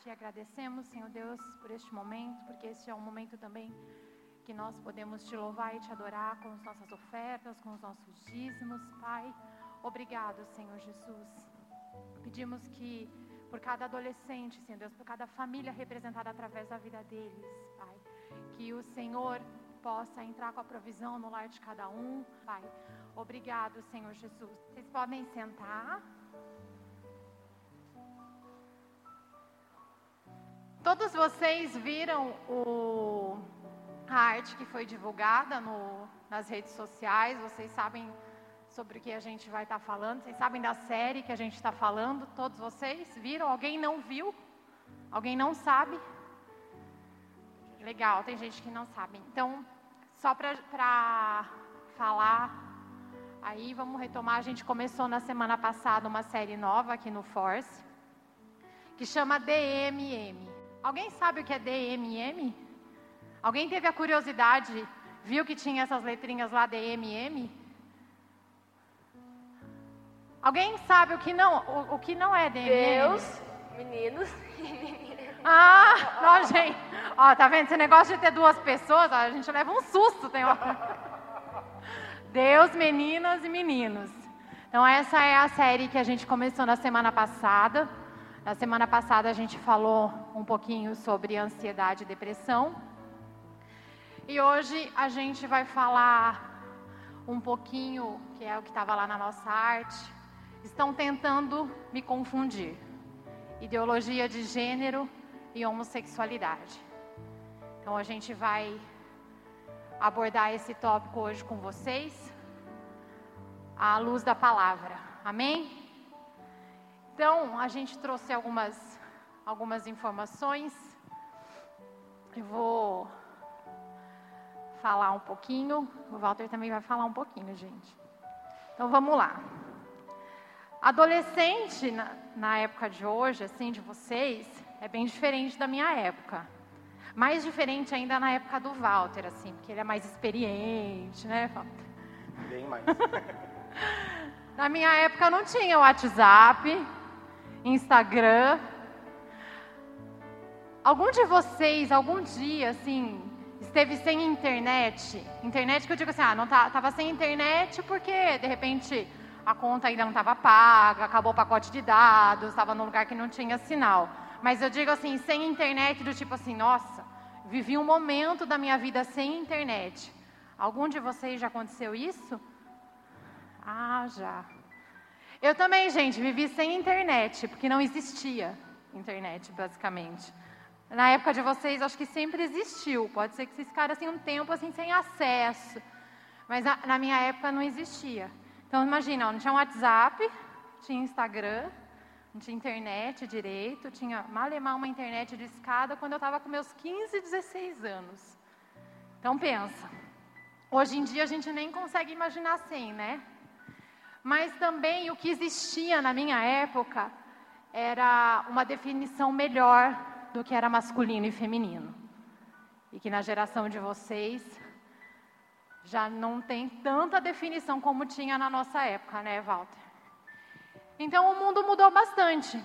te agradecemos, Senhor Deus, por este momento, porque este é um momento também que nós podemos te louvar e te adorar com as nossas ofertas, com os nossos dízimos, Pai. Obrigado, Senhor Jesus. Pedimos que por cada adolescente, Senhor Deus, por cada família representada através da vida deles, Pai, que o Senhor possa entrar com a provisão no lar de cada um, Pai. Obrigado, Senhor Jesus. Vocês podem sentar. Todos vocês viram o, a arte que foi divulgada no, nas redes sociais, vocês sabem sobre o que a gente vai estar tá falando, vocês sabem da série que a gente está falando, todos vocês viram? Alguém não viu? Alguém não sabe? Legal, tem gente que não sabe. Então, só para falar, aí vamos retomar, a gente começou na semana passada uma série nova aqui no Force, que chama DMM. Alguém sabe o que é DMM? Alguém teve a curiosidade, viu que tinha essas letrinhas lá DMM? Alguém sabe o que não, o, o que não é DMM? Deus, meninos e meninas. Ah, não, gente. Ó, tá vendo? Esse negócio de ter duas pessoas, ó, a gente leva um susto. Tem Deus, meninas e meninos. Então, essa é a série que a gente começou na semana passada. Na semana passada a gente falou um pouquinho sobre ansiedade e depressão. E hoje a gente vai falar um pouquinho, que é o que estava lá na nossa arte. Estão tentando me confundir. Ideologia de gênero e homossexualidade. Então a gente vai abordar esse tópico hoje com vocês à luz da palavra. Amém? Então, a gente trouxe algumas, algumas informações. Eu vou falar um pouquinho. O Walter também vai falar um pouquinho, gente. Então, vamos lá. Adolescente, na, na época de hoje, assim, de vocês, é bem diferente da minha época. Mais diferente ainda na época do Walter, assim, porque ele é mais experiente, né, Walter? Bem mais. na minha época não tinha WhatsApp, Instagram. Algum de vocês, algum dia, assim, esteve sem internet? Internet que eu digo assim, ah, não tá, tava sem internet porque, de repente, a conta ainda não estava paga, acabou o pacote de dados, estava num lugar que não tinha sinal. Mas eu digo assim, sem internet, do tipo assim, nossa, vivi um momento da minha vida sem internet. Algum de vocês já aconteceu isso? Ah, já. Eu também, gente, vivi sem internet, porque não existia internet, basicamente. Na época de vocês, acho que sempre existiu. Pode ser que vocês ficaram assim um tempo assim sem acesso. Mas na, na minha época não existia. Então imagina, ó, não tinha WhatsApp, tinha Instagram, não tinha internet direito, tinha malemar uma internet de escada quando eu estava com meus 15, 16 anos. Então pensa, hoje em dia a gente nem consegue imaginar assim, né? Mas também o que existia na minha época era uma definição melhor do que era masculino e feminino. E que na geração de vocês já não tem tanta definição como tinha na nossa época, né, Walter? Então o mundo mudou bastante.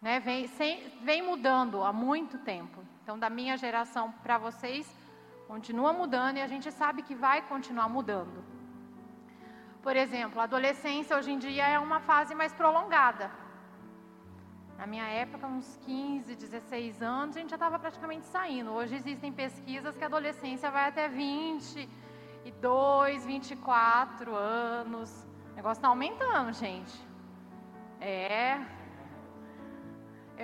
Né? Vem, sem, vem mudando há muito tempo. Então, da minha geração para vocês, continua mudando e a gente sabe que vai continuar mudando. Por exemplo, a adolescência hoje em dia é uma fase mais prolongada. Na minha época, uns 15, 16 anos, a gente já estava praticamente saindo. Hoje existem pesquisas que a adolescência vai até 22, 24 anos. O negócio está aumentando, gente. É.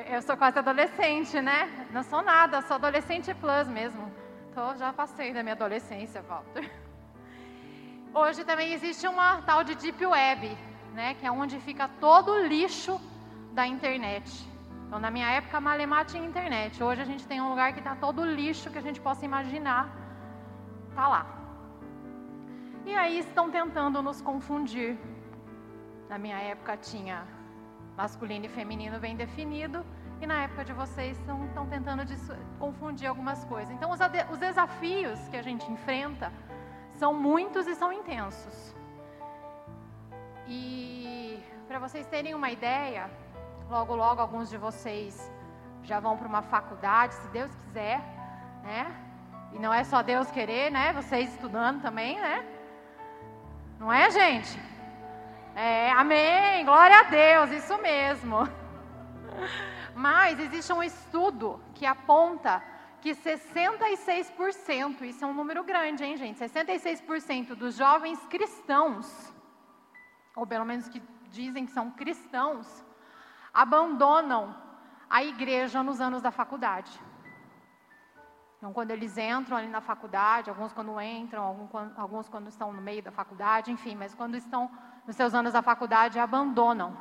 Eu sou quase adolescente, né? Não sou nada, sou adolescente plus mesmo. Tô, já passei da minha adolescência, Walter. Hoje também existe uma tal de Deep Web, né, que é onde fica todo o lixo da internet. Então, na minha época, Malemar tinha internet. Hoje a gente tem um lugar que está todo o lixo que a gente possa imaginar. Está lá. E aí estão tentando nos confundir. Na minha época tinha masculino e feminino bem definido. E na época de vocês estão, estão tentando confundir algumas coisas. Então, os, os desafios que a gente enfrenta são muitos e são intensos. E para vocês terem uma ideia, logo logo alguns de vocês já vão para uma faculdade, se Deus quiser, né? E não é só Deus querer, né? Vocês estudando também, né? Não é, gente? É, amém, glória a Deus, isso mesmo. Mas existe um estudo que aponta que 66%, isso é um número grande, hein, gente? 66% dos jovens cristãos, ou pelo menos que dizem que são cristãos, abandonam a igreja nos anos da faculdade. Então, quando eles entram ali na faculdade, alguns quando entram, alguns quando estão no meio da faculdade, enfim, mas quando estão nos seus anos da faculdade, abandonam.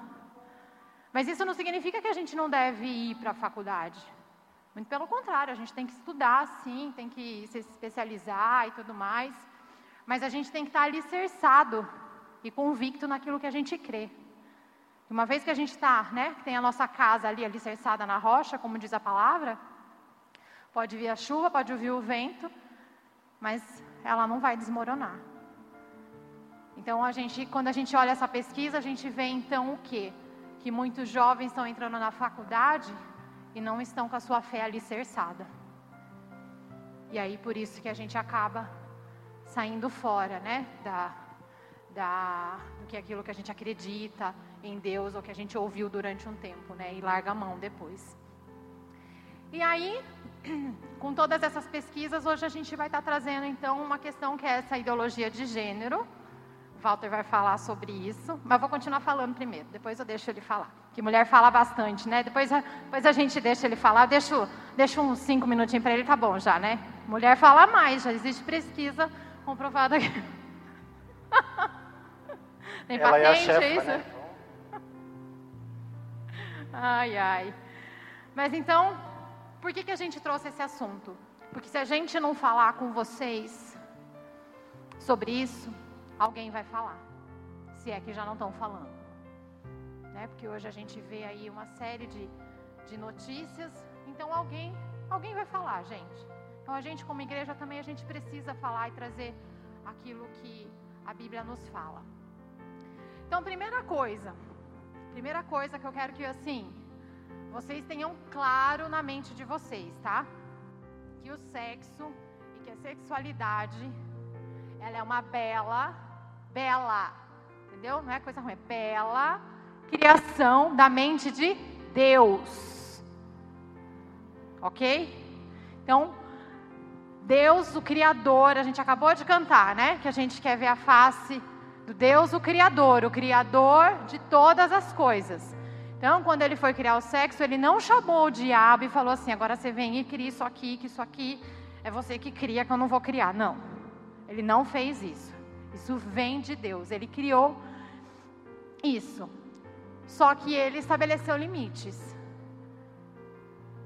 Mas isso não significa que a gente não deve ir para a faculdade. Muito pelo contrário, a gente tem que estudar, sim, tem que se especializar e tudo mais. Mas a gente tem que estar alicerçado e convicto naquilo que a gente crê. Uma vez que a gente está, né, tem a nossa casa ali alicerçada na rocha, como diz a palavra, pode vir a chuva, pode vir o vento, mas ela não vai desmoronar. Então a gente, quando a gente olha essa pesquisa, a gente vê então o quê? Que muitos jovens estão entrando na faculdade e não estão com a sua fé alicerçada. E aí por isso que a gente acaba saindo fora, né, da, da, do que é aquilo que a gente acredita em Deus ou que a gente ouviu durante um tempo, né? E larga a mão depois. E aí, com todas essas pesquisas, hoje a gente vai estar trazendo então uma questão que é essa ideologia de gênero. Walter vai falar sobre isso, mas vou continuar falando primeiro, depois eu deixo ele falar. Que mulher fala bastante, né? Depois, depois a gente deixa ele falar, deixo, deixo uns cinco minutinhos para ele, tá bom já, né? Mulher fala mais, já existe pesquisa comprovada aqui. Tem Ela patente, é, chefa, é isso? Né? Ai, ai. Mas então, por que, que a gente trouxe esse assunto? Porque se a gente não falar com vocês sobre isso, alguém vai falar. Se é que já não estão falando. Né? Porque hoje a gente vê aí uma série de, de notícias. Então alguém, alguém vai falar, gente. Então a gente como igreja também a gente precisa falar e trazer aquilo que a Bíblia nos fala. Então, primeira coisa, primeira coisa que eu quero que assim, vocês tenham claro na mente de vocês, tá? Que o sexo e que a sexualidade, ela é uma bela, bela, entendeu? Não é coisa ruim, é bela criação da mente de Deus. Ok? Então, Deus, o Criador, a gente acabou de cantar, né? Que a gente quer ver a face do Deus, o Criador, o Criador de todas as coisas. Então, quando ele foi criar o sexo, ele não chamou o diabo e falou assim: agora você vem e cria isso aqui, que isso aqui é você que cria, que eu não vou criar. Não. Ele não fez isso. Isso vem de Deus. Ele criou isso. Só que ele estabeleceu limites.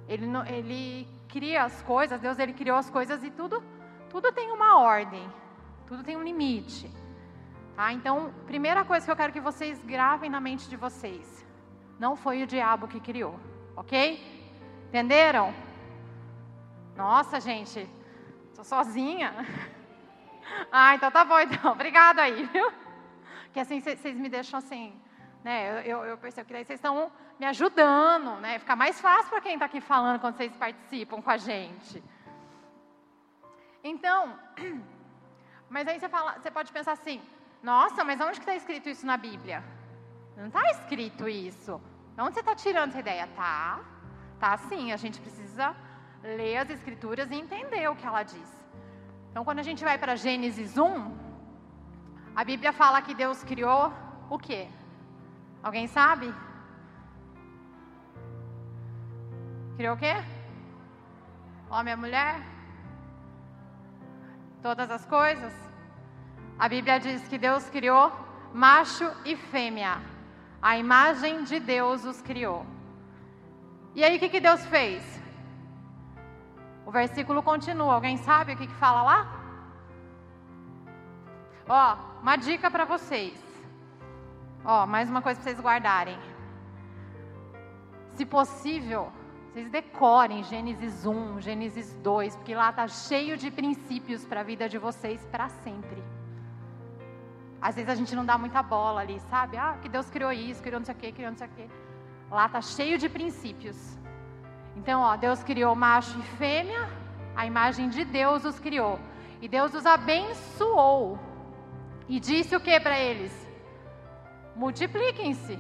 Ele, ele cria as coisas, Deus ele criou as coisas e tudo, tudo tem uma ordem, tudo tem um limite. Tá? Então, primeira coisa que eu quero que vocês gravem na mente de vocês: não foi o diabo que criou, ok? Entenderam? Nossa, gente, sou sozinha. Ah, então tá bom, então. Obrigada aí, viu? Que assim vocês me deixam assim, né? Eu, eu percebo que daí vocês estão me ajudando, né? Fica mais fácil para quem está aqui falando quando vocês participam com a gente. Então, mas aí você, fala, você pode pensar assim: nossa, mas onde que está escrito isso na Bíblia? Não está escrito isso. Onde você está tirando essa ideia? Tá, tá sim. A gente precisa ler as Escrituras e entender o que ela diz. Então, quando a gente vai para Gênesis 1, a Bíblia fala que Deus criou o quê? Alguém sabe? Criou o quê? Homem e mulher? Todas as coisas? A Bíblia diz que Deus criou macho e fêmea. A imagem de Deus os criou. E aí o que, que Deus fez? O versículo continua. Alguém sabe o que, que fala lá? Ó, uma dica para vocês. Ó, mais uma coisa para vocês guardarem. Se possível, vocês decorem Gênesis 1, Gênesis 2, porque lá está cheio de princípios para a vida de vocês para sempre. Às vezes a gente não dá muita bola ali, sabe? Ah, que Deus criou isso, criou não sei o quê, criou não sei o quê. Lá está cheio de princípios. Então, ó, Deus criou macho e fêmea, a imagem de Deus os criou. E Deus os abençoou. E disse o que para eles? Multipliquem-se.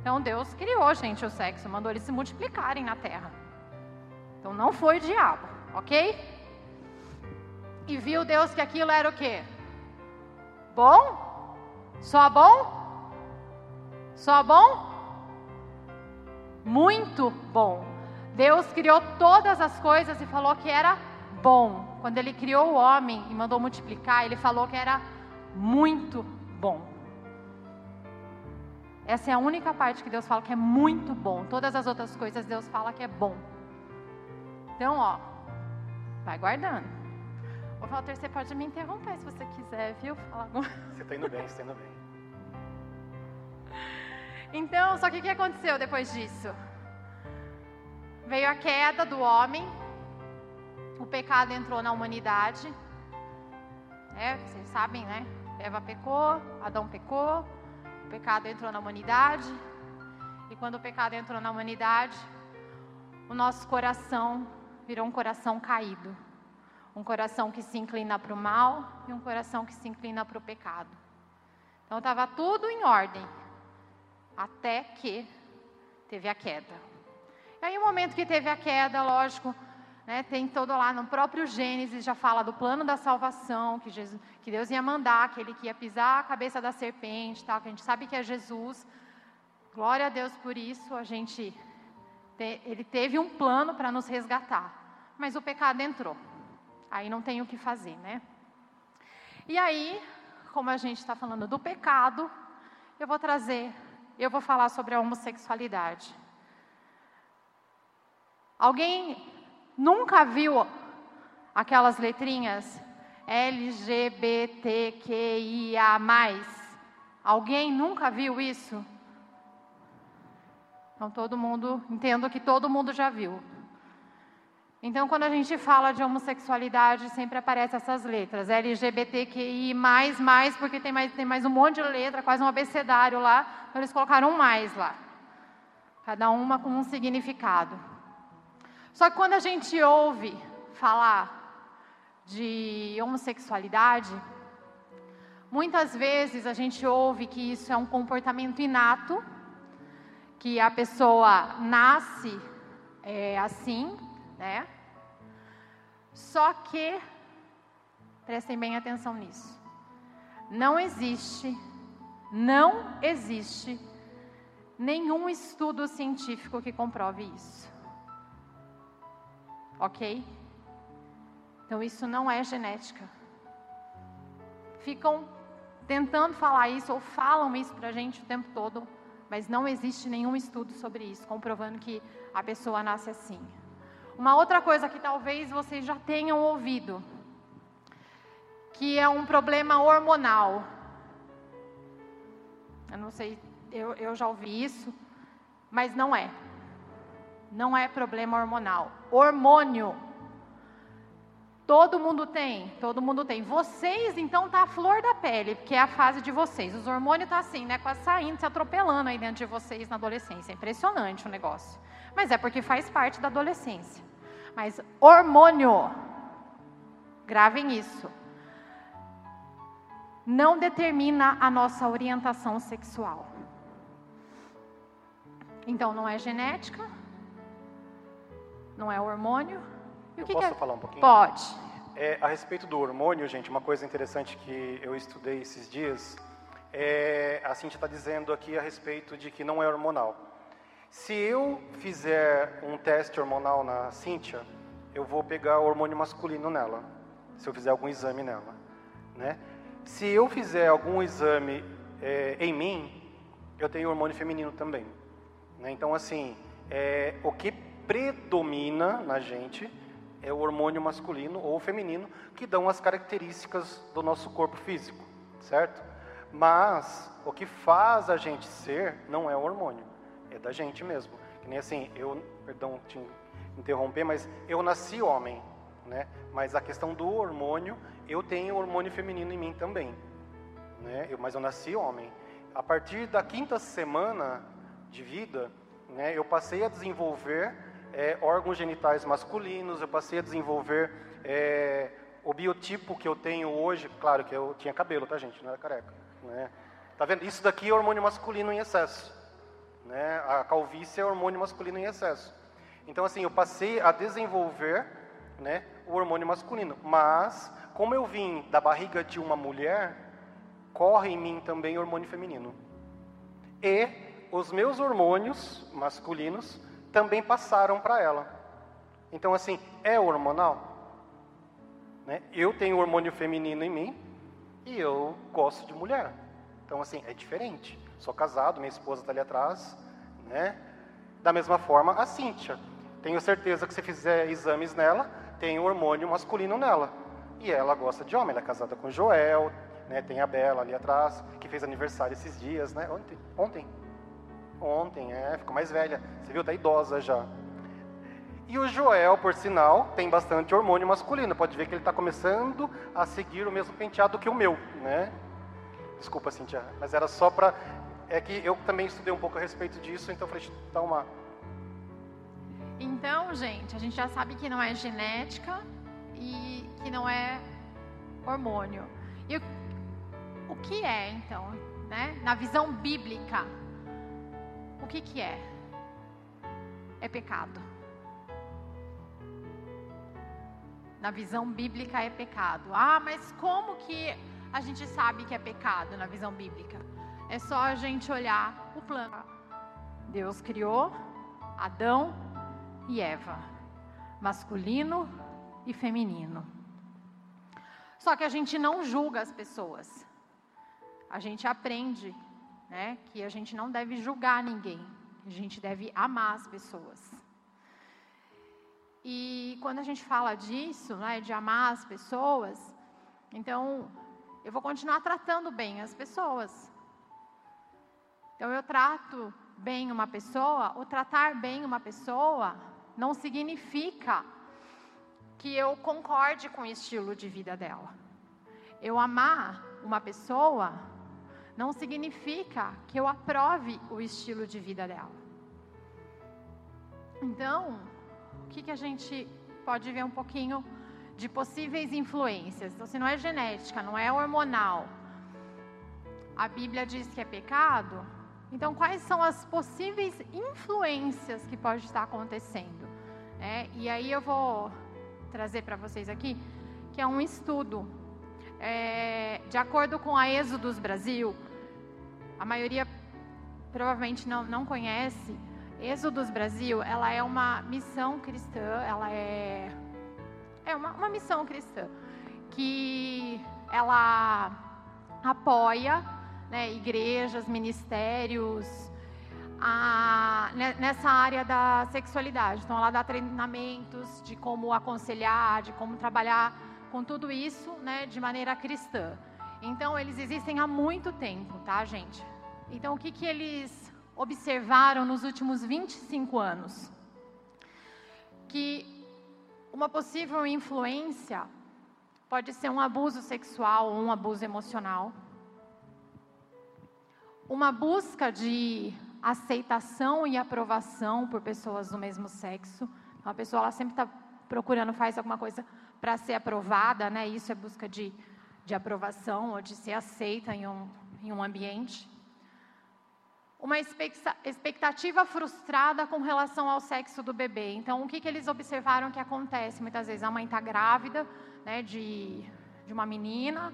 Então Deus criou, gente, o sexo, mandou eles se multiplicarem na terra. Então não foi o diabo, ok? E viu Deus que aquilo era o quê? Bom? Só bom? Só bom? Muito bom. Deus criou todas as coisas e falou que era bom. Quando ele criou o homem e mandou multiplicar, ele falou que era muito bom. Essa é a única parte que Deus fala que é muito bom. Todas as outras coisas Deus fala que é bom. Então, ó, vai guardando. Ô Walter, você pode me interromper se você quiser, viu? Falar Você está indo bem, você está indo bem. Então, só que o que aconteceu depois disso? Veio a queda do homem, o pecado entrou na humanidade. É, vocês sabem, né? Eva pecou, Adão pecou, o pecado entrou na humanidade. E quando o pecado entrou na humanidade, o nosso coração virou um coração caído. Um coração que se inclina para o mal e um coração que se inclina para o pecado. Então estava tudo em ordem, até que teve a queda. E aí, o momento que teve a queda, lógico, né, tem todo lá no próprio Gênesis, já fala do plano da salvação, que, Jesus, que Deus ia mandar, aquele que ia pisar a cabeça da serpente, tal, que a gente sabe que é Jesus. Glória a Deus por isso, a gente, te, ele teve um plano para nos resgatar, mas o pecado entrou. Aí não tem o que fazer, né? E aí, como a gente está falando do pecado, eu vou trazer, eu vou falar sobre a homossexualidade. Alguém Nunca viu aquelas letrinhas LGBTQIA+. Alguém nunca viu isso? Então todo mundo, entendo que todo mundo já viu. Então quando a gente fala de homossexualidade, sempre aparecem essas letras, LGBTQI+, mais, porque tem mais, tem mais um monte de letra, quase um abecedário lá, então eles colocaram um mais lá. Cada uma com um significado. Só que quando a gente ouve falar de homossexualidade, muitas vezes a gente ouve que isso é um comportamento inato, que a pessoa nasce é, assim, né? Só que, prestem bem atenção nisso, não existe, não existe nenhum estudo científico que comprove isso. Ok? Então isso não é genética. Ficam tentando falar isso ou falam isso para a gente o tempo todo, mas não existe nenhum estudo sobre isso, comprovando que a pessoa nasce assim. Uma outra coisa que talvez vocês já tenham ouvido, que é um problema hormonal. Eu não sei, eu, eu já ouvi isso, mas não é não é problema hormonal. Hormônio. Todo mundo tem, todo mundo tem. Vocês, então, tá a flor da pele, porque é a fase de vocês. Os hormônios tá assim, né, quase saindo, se atropelando aí dentro de vocês na adolescência. É impressionante o negócio. Mas é porque faz parte da adolescência. Mas hormônio, gravem isso, não determina a nossa orientação sexual. Então, não é genética, não é hormônio. E eu posso é? falar um pouquinho? Pode. É, a respeito do hormônio, gente, uma coisa interessante que eu estudei esses dias, é, a Cintia está dizendo aqui a respeito de que não é hormonal. Se eu fizer um teste hormonal na Cíntia, eu vou pegar o hormônio masculino nela, se eu fizer algum exame nela. Né? Se eu fizer algum exame é, em mim, eu tenho hormônio feminino também. Né? Então, assim, é, o que predomina na gente é o hormônio masculino ou feminino, que dão as características do nosso corpo físico, certo? Mas o que faz a gente ser não é o hormônio, é da gente mesmo. Que nem assim, eu, perdão te interromper, mas eu nasci homem, né? Mas a questão do hormônio, eu tenho hormônio feminino em mim também, né? Eu, mas eu nasci homem. A partir da quinta semana de vida, né, eu passei a desenvolver é, órgãos genitais masculinos, eu passei a desenvolver é, o biotipo que eu tenho hoje. Claro que eu tinha cabelo, tá, gente? Não era careca. Né? Tá vendo? Isso daqui é hormônio masculino em excesso. Né? A calvície é hormônio masculino em excesso. Então, assim, eu passei a desenvolver né, o hormônio masculino. Mas, como eu vim da barriga de uma mulher, corre em mim também hormônio feminino. E os meus hormônios masculinos também passaram para ela. Então, assim, é hormonal? Né? Eu tenho hormônio feminino em mim e eu gosto de mulher. Então, assim, é diferente. Sou casado, minha esposa está ali atrás, né? Da mesma forma, a Cíntia. Tenho certeza que se fizer exames nela, tem hormônio masculino nela. E ela gosta de homem, ela é casada com Joel, né? Tem a Bela ali atrás, que fez aniversário esses dias, né? Ontem. Ontem. Ontem, é, ficou mais velha. Você viu, tá idosa já. E o Joel, por sinal, tem bastante hormônio masculino. Pode ver que ele está começando a seguir o mesmo penteado que o meu, né? Desculpa, Cintia, mas era só para... É que eu também estudei um pouco a respeito disso, então eu falei, dá uma... Então, gente, a gente já sabe que não é genética e que não é hormônio. E o, o que é, então, né? Na visão bíblica, o que que é? É pecado. Na visão bíblica é pecado. Ah, mas como que a gente sabe que é pecado na visão bíblica? É só a gente olhar o plano. Deus criou Adão e Eva, masculino e feminino. Só que a gente não julga as pessoas. A gente aprende, né, que a gente não deve julgar ninguém. A gente deve amar as pessoas. E quando a gente fala disso, né, de amar as pessoas, então eu vou continuar tratando bem as pessoas. Então eu trato bem uma pessoa, ou tratar bem uma pessoa não significa que eu concorde com o estilo de vida dela. Eu amar uma pessoa não significa que eu aprove o estilo de vida dela. Então, o que, que a gente pode ver um pouquinho de possíveis influências. Então, se não é genética, não é hormonal, a Bíblia diz que é pecado, então quais são as possíveis influências que pode estar acontecendo? É, e aí eu vou trazer para vocês aqui, que é um estudo. É, de acordo com a Êxodos Brasil, a maioria provavelmente não, não conhece, Êxodos Brasil, ela é uma missão cristã, ela é é uma, uma missão cristã que ela apoia né, igrejas, ministérios a, nessa área da sexualidade. Então, ela dá treinamentos de como aconselhar, de como trabalhar com tudo isso né, de maneira cristã. Então, eles existem há muito tempo, tá, gente? Então, o que, que eles observaram nos últimos 25 anos? Que uma possível influência pode ser um abuso sexual ou um abuso emocional. Uma busca de aceitação e aprovação por pessoas do mesmo sexo. Uma pessoa ela sempre está procurando, faz alguma coisa para ser aprovada, né? Isso é busca de, de aprovação ou de ser aceita em um, em um ambiente uma expectativa frustrada com relação ao sexo do bebê. Então, o que, que eles observaram que acontece? Muitas vezes a mãe está grávida né, de, de uma menina,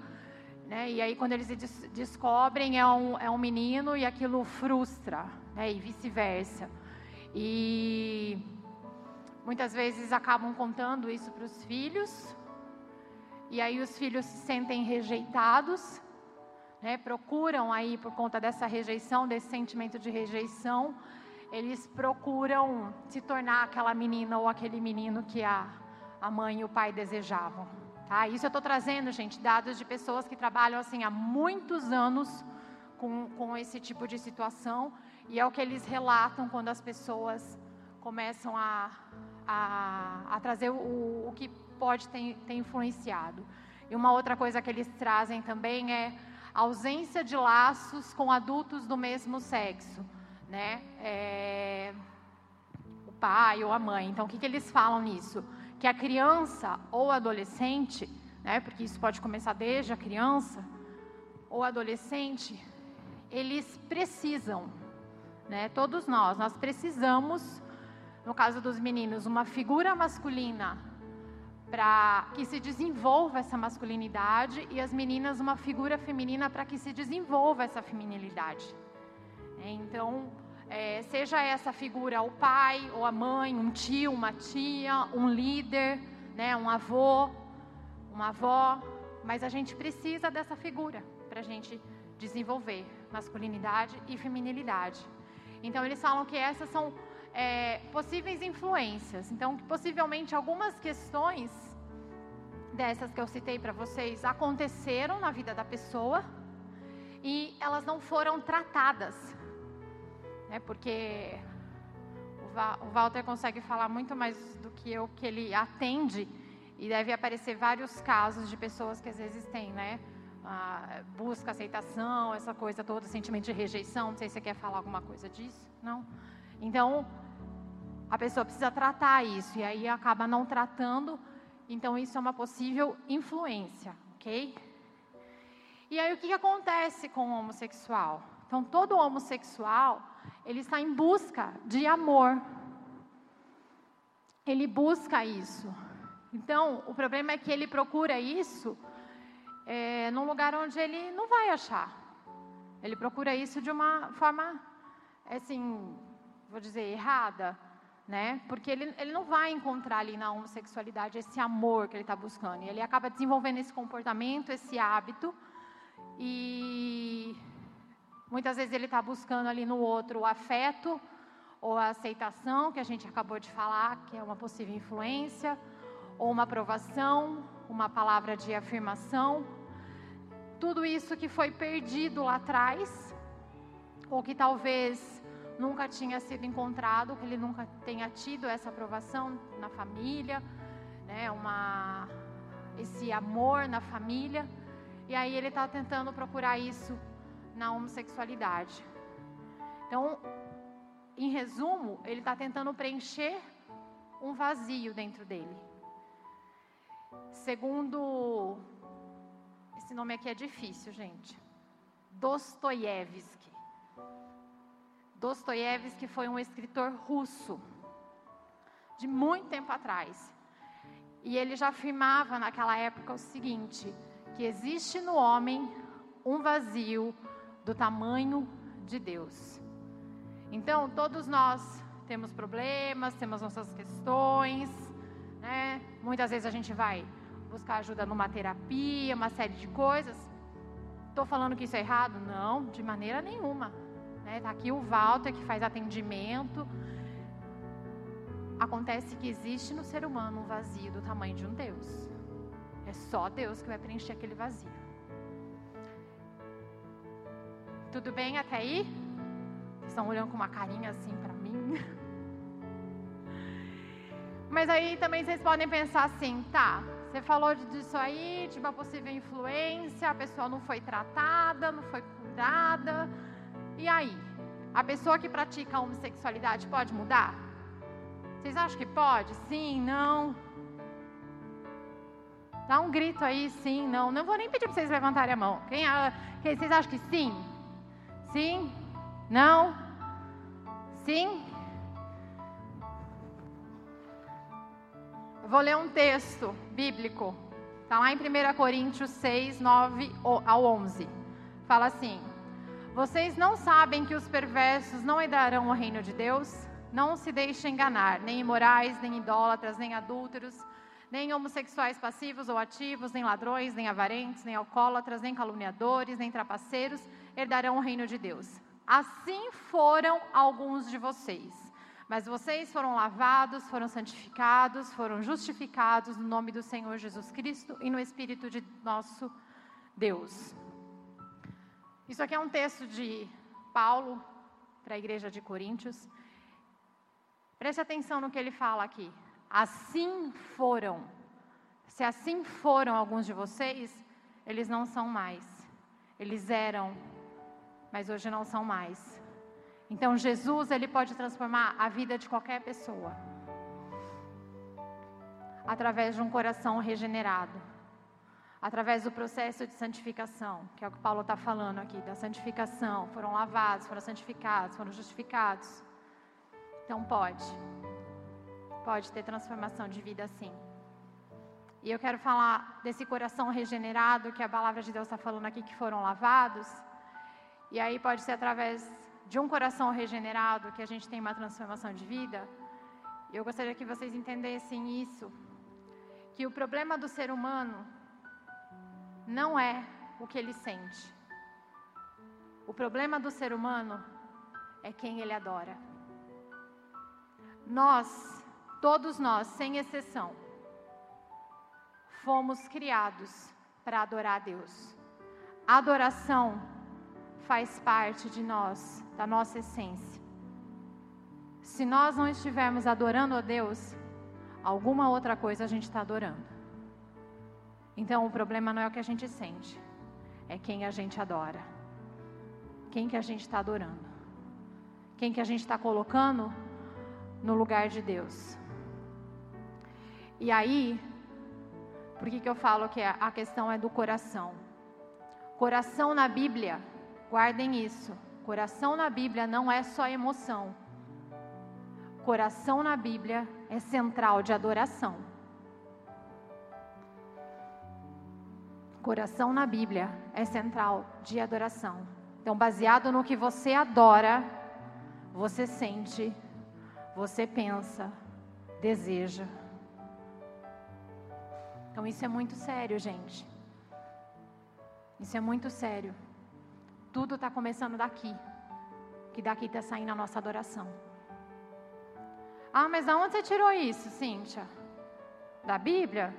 né, e aí quando eles des descobrem é um, é um menino e aquilo frustra, né, e vice-versa. E muitas vezes acabam contando isso para os filhos, e aí os filhos se sentem rejeitados, né, procuram aí, por conta dessa rejeição, desse sentimento de rejeição, eles procuram se tornar aquela menina ou aquele menino que a, a mãe e o pai desejavam. Tá? Isso eu estou trazendo, gente, dados de pessoas que trabalham assim há muitos anos com, com esse tipo de situação e é o que eles relatam quando as pessoas começam a, a, a trazer o, o que pode ter, ter influenciado. E uma outra coisa que eles trazem também é ausência de laços com adultos do mesmo sexo, né? É, pai ou a mãe. Então, o que, que eles falam nisso? Que a criança ou adolescente, né, porque isso pode começar desde a criança ou adolescente, eles precisam, né, todos nós, nós precisamos, no caso dos meninos, uma figura masculina para que se desenvolva essa masculinidade e as meninas uma figura feminina para que se desenvolva essa feminilidade. É, então, é, seja essa figura o pai ou a mãe, um tio, uma tia, um líder, né, um avô, uma avó, mas a gente precisa dessa figura para a gente desenvolver masculinidade e feminilidade. Então, eles falam que essas são é, possíveis influências. Então, possivelmente algumas questões dessas que eu citei para vocês aconteceram na vida da pessoa e elas não foram tratadas. Né? Porque o Walter consegue falar muito mais do que eu, que ele atende e deve aparecer vários casos de pessoas que às vezes têm, né? Ah, busca aceitação, essa coisa toda, sentimento de rejeição. Não sei se você quer falar alguma coisa disso, não? Então, a pessoa precisa tratar isso e aí acaba não tratando, então isso é uma possível influência, ok? E aí o que acontece com o homossexual? Então todo homossexual ele está em busca de amor, ele busca isso. Então o problema é que ele procura isso é, num lugar onde ele não vai achar. Ele procura isso de uma forma, assim, vou dizer errada né? Porque ele, ele não vai encontrar ali na homossexualidade esse amor que ele está buscando. E ele acaba desenvolvendo esse comportamento, esse hábito. E muitas vezes ele está buscando ali no outro o afeto ou a aceitação, que a gente acabou de falar, que é uma possível influência, ou uma aprovação, uma palavra de afirmação. Tudo isso que foi perdido lá atrás, ou que talvez nunca tinha sido encontrado, que ele nunca tenha tido essa aprovação na família, né, uma, esse amor na família. E aí ele está tentando procurar isso na homossexualidade. Então, em resumo, ele está tentando preencher um vazio dentro dele. Segundo, esse nome aqui é difícil, gente. Dostoiévski. Dostoiévski foi um escritor russo, de muito tempo atrás. E ele já afirmava naquela época o seguinte: que existe no homem um vazio do tamanho de Deus. Então, todos nós temos problemas, temos nossas questões, né? Muitas vezes a gente vai buscar ajuda numa terapia, uma série de coisas. Estou falando que isso é errado? Não, de maneira nenhuma. Né? Tá aqui o Walter que faz atendimento. Acontece que existe no ser humano um vazio do tamanho de um Deus. É só Deus que vai preencher aquele vazio. Tudo bem até aí? Estão olhando com uma carinha assim para mim? Mas aí também vocês podem pensar assim, tá? Você falou disso aí, de uma possível influência, a pessoa não foi tratada, não foi curada e aí? A pessoa que pratica a homossexualidade pode mudar? Vocês acham que pode? Sim, não? Dá um grito aí, sim, não. Não vou nem pedir para vocês levantarem a mão. Quem, quem, vocês acham que sim? Sim? Não? Sim? Eu vou ler um texto bíblico. Está lá em 1 Coríntios 6, 9 ao 11. Fala assim: vocês não sabem que os perversos não herdarão o reino de Deus? Não se deixem enganar, nem imorais, nem idólatras, nem adúlteros, nem homossexuais passivos ou ativos, nem ladrões, nem avarentes, nem alcoólatras, nem caluniadores, nem trapaceiros herdarão o reino de Deus. Assim foram alguns de vocês. Mas vocês foram lavados, foram santificados, foram justificados no nome do Senhor Jesus Cristo e no Espírito de nosso Deus. Isso aqui é um texto de Paulo para a igreja de Coríntios. Preste atenção no que ele fala aqui. Assim foram. Se assim foram alguns de vocês, eles não são mais. Eles eram, mas hoje não são mais. Então Jesus ele pode transformar a vida de qualquer pessoa através de um coração regenerado, através do processo de santificação, que é o que Paulo está falando aqui, da santificação. Foram lavados, foram santificados, foram justificados. Então pode, pode ter transformação de vida sim. E eu quero falar desse coração regenerado que a palavra de Deus está falando aqui, que foram lavados. E aí pode ser através de um coração regenerado que a gente tem uma transformação de vida. Eu gostaria que vocês entendessem isso, que o problema do ser humano não é o que ele sente. O problema do ser humano é quem ele adora. Nós, todos nós, sem exceção, fomos criados para adorar a Deus. Adoração faz parte de nós, da nossa essência. Se nós não estivermos adorando a Deus, alguma outra coisa a gente está adorando. Então o problema não é o que a gente sente, é quem a gente adora, quem que a gente está adorando, quem que a gente está colocando no lugar de Deus. E aí, por que, que eu falo que a questão é do coração? Coração na Bíblia, guardem isso. Coração na Bíblia não é só emoção. Coração na Bíblia é central de adoração. Coração na Bíblia é central de adoração. Então, baseado no que você adora, você sente, você pensa, deseja. Então, isso é muito sério, gente. Isso é muito sério. Tudo está começando daqui. Que daqui está saindo a nossa adoração. Ah, mas aonde você tirou isso, Cíntia? Da Bíblia?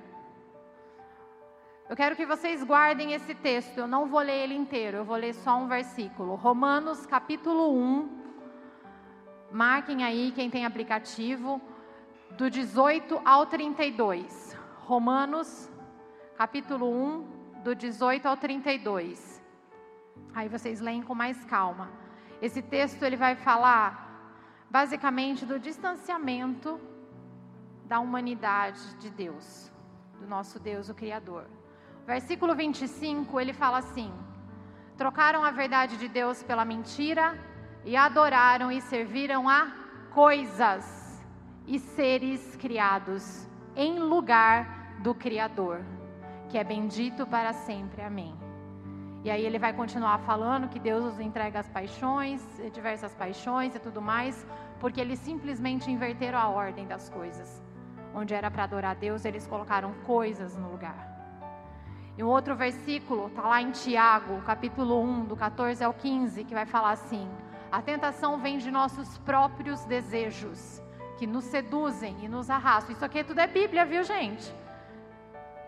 Eu quero que vocês guardem esse texto. Eu não vou ler ele inteiro, eu vou ler só um versículo. Romanos capítulo 1. Marquem aí quem tem aplicativo, do 18 ao 32. Romanos capítulo 1, do 18 ao 32. Aí vocês leem com mais calma. Esse texto ele vai falar basicamente do distanciamento da humanidade de Deus, do nosso Deus, o Criador. Versículo 25, ele fala assim: Trocaram a verdade de Deus pela mentira e adoraram e serviram a coisas e seres criados em lugar do Criador, que é bendito para sempre. Amém. E aí ele vai continuar falando que Deus nos entrega as paixões, diversas paixões e tudo mais, porque eles simplesmente inverteram a ordem das coisas. Onde era para adorar a Deus, eles colocaram coisas no lugar. E um outro versículo está lá em Tiago, capítulo 1, do 14 ao 15, que vai falar assim: A tentação vem de nossos próprios desejos, que nos seduzem e nos arrastam. Isso aqui tudo é Bíblia, viu, gente?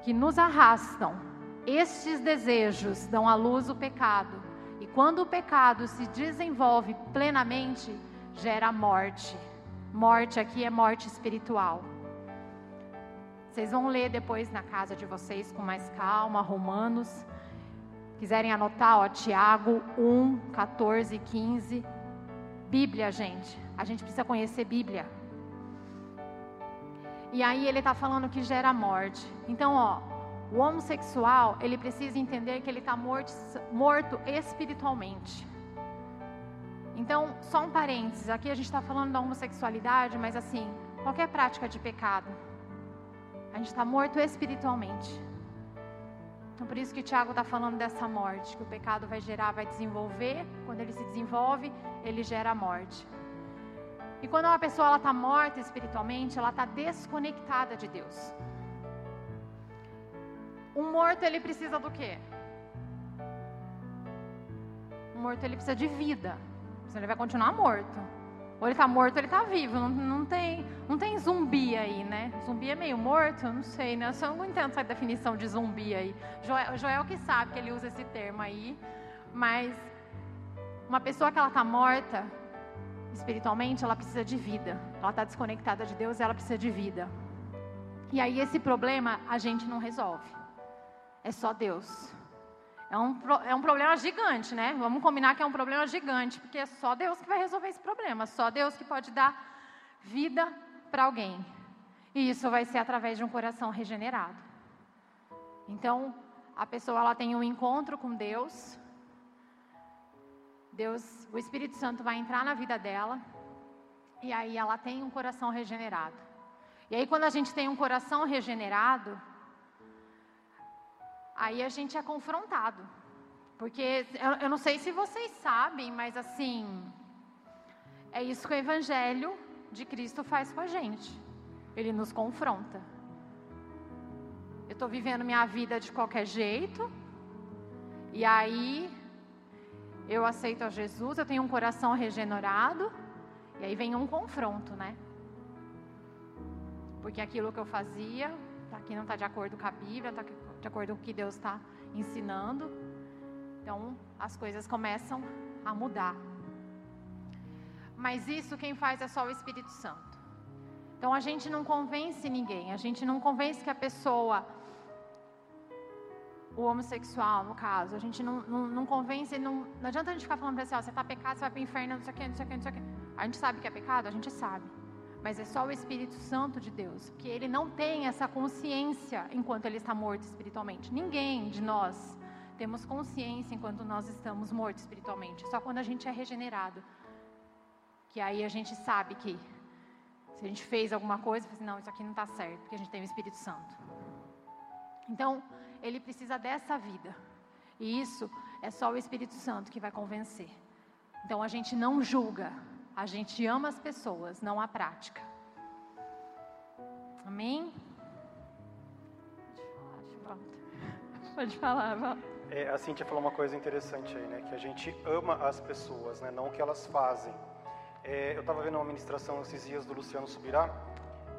Que nos arrastam estes desejos dão à luz o pecado, e quando o pecado se desenvolve plenamente, gera morte. Morte aqui é morte espiritual. Vocês vão ler depois na casa de vocês com mais calma, Romanos. Quiserem anotar, ó, Tiago 1, 14 e 15. Bíblia, gente. A gente precisa conhecer Bíblia. E aí ele está falando que gera morte. Então, ó, o homossexual, ele precisa entender que ele está morto, morto espiritualmente. Então, só um parênteses, aqui a gente está falando da homossexualidade, mas assim, qualquer prática de pecado, a gente está morto espiritualmente. Então, por isso que Tiago está falando dessa morte, que o pecado vai gerar, vai desenvolver, quando ele se desenvolve, ele gera a morte. E quando uma pessoa está morta espiritualmente, ela está desconectada de Deus. Um morto ele precisa do quê? Um morto ele precisa de vida. Senão ele vai continuar morto. Ou ele está morto, ou ele está vivo. Não, não, tem, não tem zumbi aí, né? Zumbi é meio morto? Não sei, né? Eu só não entendo essa definição de zumbi aí. Joel, Joel que sabe que ele usa esse termo aí. Mas uma pessoa que ela está morta, espiritualmente, ela precisa de vida. Ela está desconectada de Deus, ela precisa de vida. E aí esse problema a gente não resolve. É só Deus. É um, é um problema gigante, né? Vamos combinar que é um problema gigante, porque é só Deus que vai resolver esse problema, só Deus que pode dar vida para alguém. E isso vai ser através de um coração regenerado. Então, a pessoa ela tem um encontro com Deus. Deus, o Espírito Santo vai entrar na vida dela. E aí ela tem um coração regenerado. E aí quando a gente tem um coração regenerado, aí a gente é confrontado. Porque eu, eu não sei se vocês sabem, mas assim, é isso que o Evangelho de Cristo faz com a gente. Ele nos confronta. Eu estou vivendo minha vida de qualquer jeito, e aí eu aceito a Jesus, eu tenho um coração regenerado, e aí vem um confronto, né? Porque aquilo que eu fazia, aqui não está de acordo com a Bíblia, está de acordo com o que Deus está ensinando. Então, as coisas começam a mudar. Mas isso quem faz é só o Espírito Santo. Então, a gente não convence ninguém, a gente não convence que a pessoa, o homossexual, no caso, a gente não, não, não convence, não, não adianta a gente ficar falando para você, ó, você está pecado, você vai para o inferno, não sei o que, não sei o que, não sei o que. A gente sabe que é pecado? A gente sabe mas é só o Espírito Santo de Deus, que ele não tem essa consciência enquanto ele está morto espiritualmente. Ninguém de nós temos consciência enquanto nós estamos mortos espiritualmente. Só quando a gente é regenerado, que aí a gente sabe que se a gente fez alguma coisa, assim, não, isso aqui não está certo, porque a gente tem o Espírito Santo. Então, ele precisa dessa vida. E isso é só o Espírito Santo que vai convencer. Então, a gente não julga, a gente ama as pessoas, não a prática. Amém? Pode falar, Pode É, a Cintia falou uma coisa interessante aí, né? Que a gente ama as pessoas, né? Não o que elas fazem. É, eu estava vendo uma ministração esses dias do Luciano Subirá